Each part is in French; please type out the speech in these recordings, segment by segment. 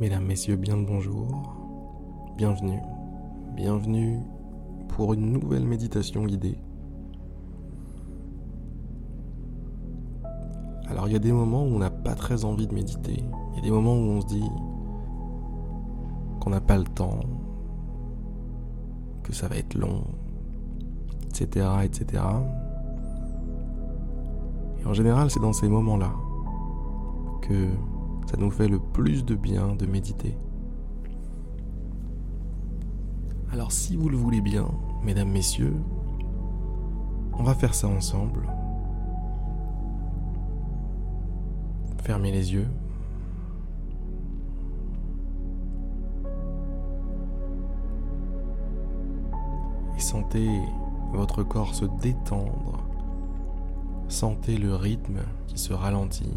Mesdames, Messieurs, bien le bonjour. Bienvenue. Bienvenue pour une nouvelle méditation guidée. Alors il y a des moments où on n'a pas très envie de méditer. Il y a des moments où on se dit qu'on n'a pas le temps, que ça va être long, etc. etc. Et en général, c'est dans ces moments-là que ça nous fait le plus de bien de méditer. Alors si vous le voulez bien, mesdames, messieurs, on va faire ça ensemble. Fermez les yeux. Et sentez votre corps se détendre. Sentez le rythme qui se ralentit.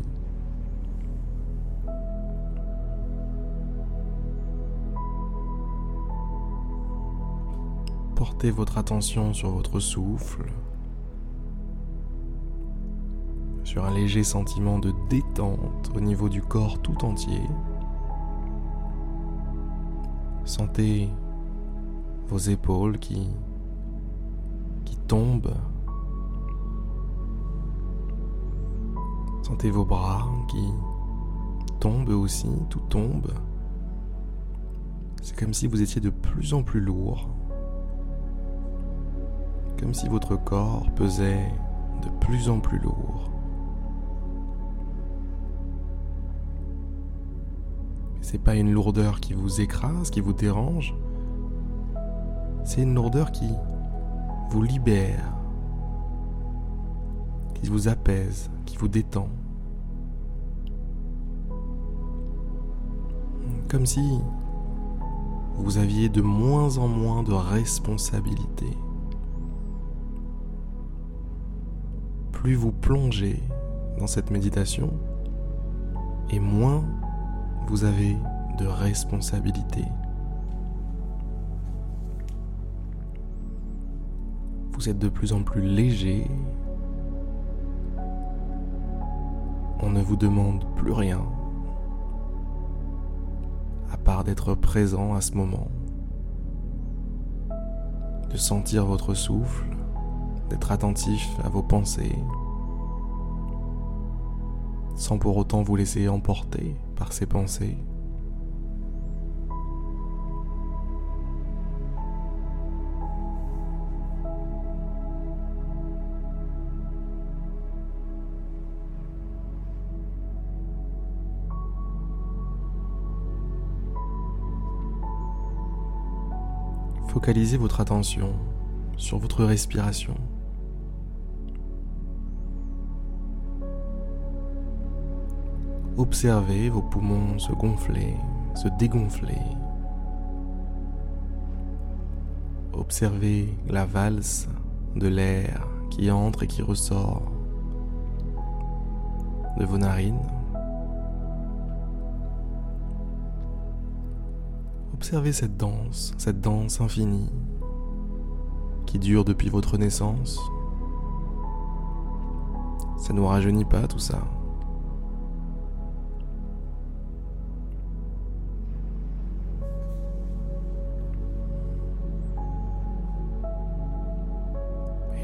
Portez votre attention sur votre souffle, sur un léger sentiment de détente au niveau du corps tout entier. Sentez vos épaules qui, qui tombent. Sentez vos bras qui tombent aussi, tout tombe. C'est comme si vous étiez de plus en plus lourd comme si votre corps pesait de plus en plus lourd. C'est pas une lourdeur qui vous écrase, qui vous dérange. C'est une lourdeur qui vous libère, qui vous apaise, qui vous détend. Comme si vous aviez de moins en moins de responsabilités. Plus vous plongez dans cette méditation, et moins vous avez de responsabilité. Vous êtes de plus en plus léger. On ne vous demande plus rien, à part d'être présent à ce moment, de sentir votre souffle, d'être attentif à vos pensées, sans pour autant vous laisser emporter par ces pensées. Focalisez votre attention sur votre respiration. Observez vos poumons se gonfler, se dégonfler. Observez la valse de l'air qui entre et qui ressort de vos narines. Observez cette danse, cette danse infinie qui dure depuis votre naissance. Ça ne nous rajeunit pas tout ça.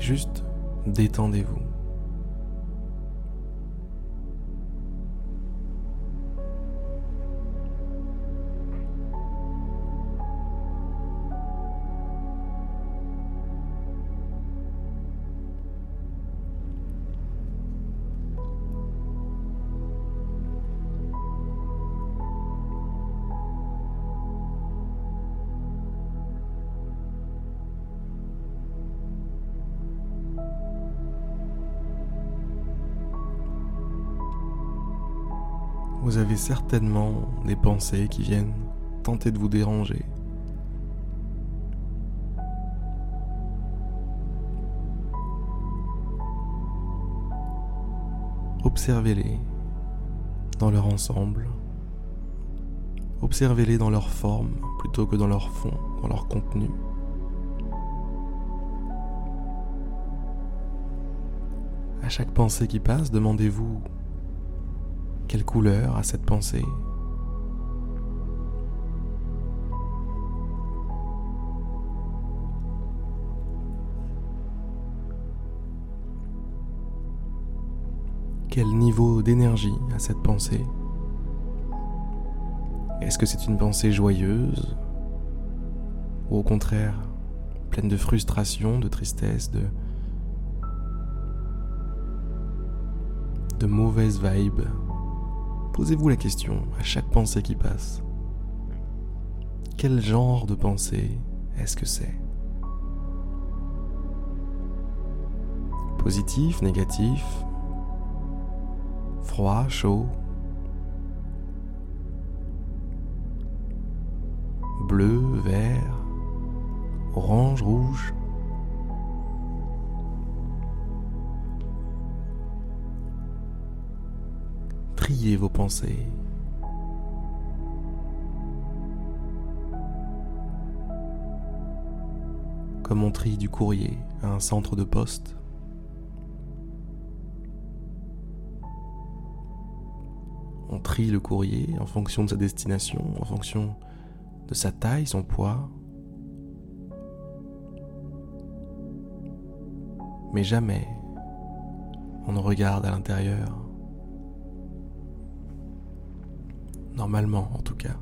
Juste détendez-vous. Vous avez certainement des pensées qui viennent tenter de vous déranger. Observez-les dans leur ensemble. Observez-les dans leur forme plutôt que dans leur fond, dans leur contenu. À chaque pensée qui passe, demandez-vous quelle couleur a cette pensée? Quel niveau d'énergie a cette pensée? Est-ce que c'est une pensée joyeuse? Ou au contraire, pleine de frustration, de tristesse, de, de mauvaises vibes Posez-vous la question à chaque pensée qui passe. Quel genre de pensée est-ce que c'est? Positif, négatif, froid, chaud, bleu, vert, orange, rouge? Triez vos pensées. Comme on trie du courrier à un centre de poste. On trie le courrier en fonction de sa destination, en fonction de sa taille, son poids. Mais jamais on ne regarde à l'intérieur. Normalement, en tout cas.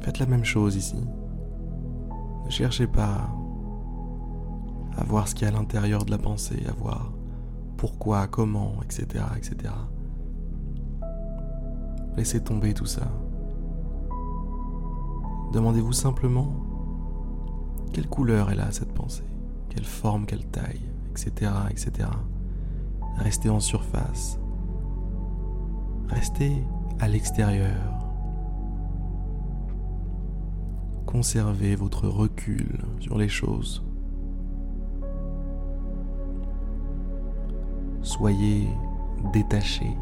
Faites la même chose ici. Ne cherchez pas à voir ce qu'il y a à l'intérieur de la pensée, à voir pourquoi, comment, etc., etc. Laissez tomber tout ça. Demandez-vous simplement quelle couleur elle a cette pensée, quelle forme, quelle taille, etc., etc. Restez en surface. Restez à l'extérieur. Conservez votre recul sur les choses. Soyez détaché.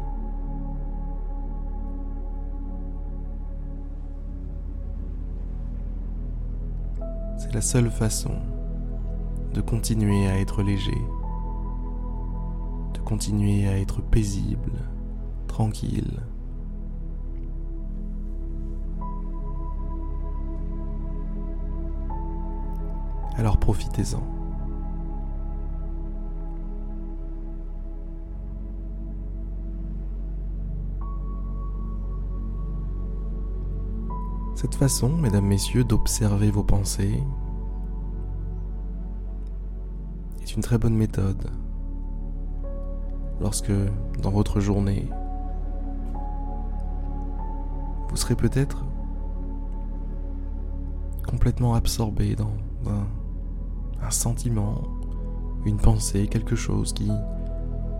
C'est la seule façon de continuer à être léger, de continuer à être paisible, tranquille. Alors profitez-en. Cette façon, mesdames, messieurs, d'observer vos pensées est une très bonne méthode lorsque, dans votre journée, vous serez peut-être complètement absorbé dans un un sentiment, une pensée, quelque chose qui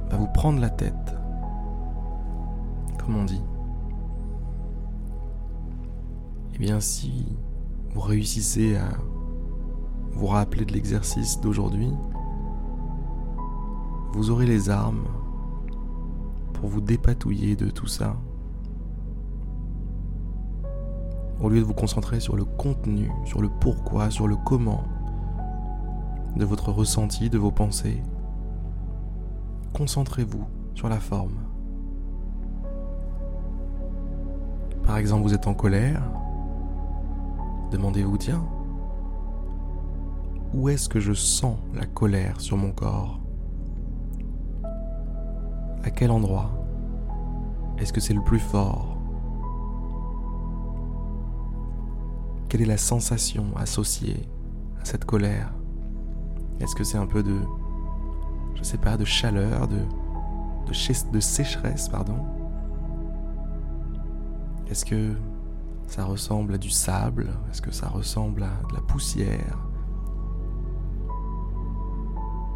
va vous prendre la tête, comme on dit. Eh bien si vous réussissez à vous rappeler de l'exercice d'aujourd'hui, vous aurez les armes pour vous dépatouiller de tout ça. Au lieu de vous concentrer sur le contenu, sur le pourquoi, sur le comment, de votre ressenti, de vos pensées. Concentrez-vous sur la forme. Par exemple, vous êtes en colère. Demandez-vous, tiens, où est-ce que je sens la colère sur mon corps? À quel endroit? Est-ce que c'est le plus fort? Quelle est la sensation associée à cette colère? Est-ce que c'est un peu de, je sais pas, de chaleur, de, de, de sécheresse, pardon? Est-ce que ça ressemble à du sable? Est-ce que ça ressemble à de la poussière?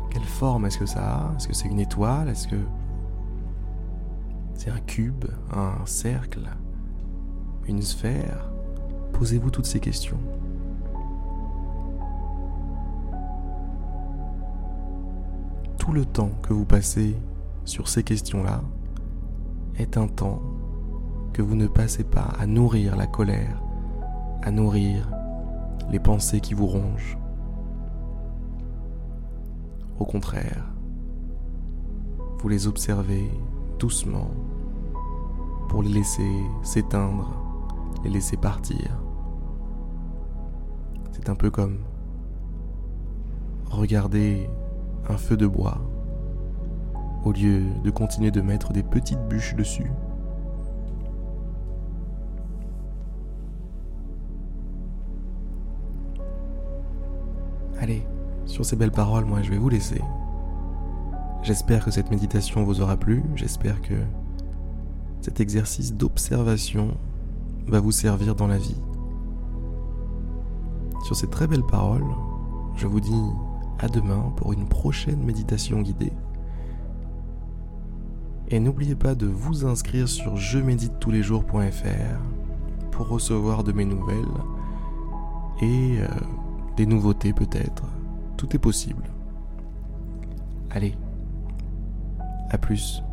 Quelle forme est-ce que ça a? Est-ce que c'est une étoile? Est-ce que c'est un cube, un cercle, une sphère? Posez-vous toutes ces questions. Tout le temps que vous passez sur ces questions-là est un temps que vous ne passez pas à nourrir la colère, à nourrir les pensées qui vous rongent. Au contraire, vous les observez doucement pour les laisser s'éteindre, les laisser partir. C'est un peu comme regarder un feu de bois au lieu de continuer de mettre des petites bûches dessus. Allez, sur ces belles paroles, moi je vais vous laisser. J'espère que cette méditation vous aura plu, j'espère que cet exercice d'observation va vous servir dans la vie. Sur ces très belles paroles, je vous dis à demain pour une prochaine méditation guidée. Et n'oubliez pas de vous inscrire sur je médite tous les jours.fr pour recevoir de mes nouvelles et euh, des nouveautés peut-être. Tout est possible. Allez, à plus.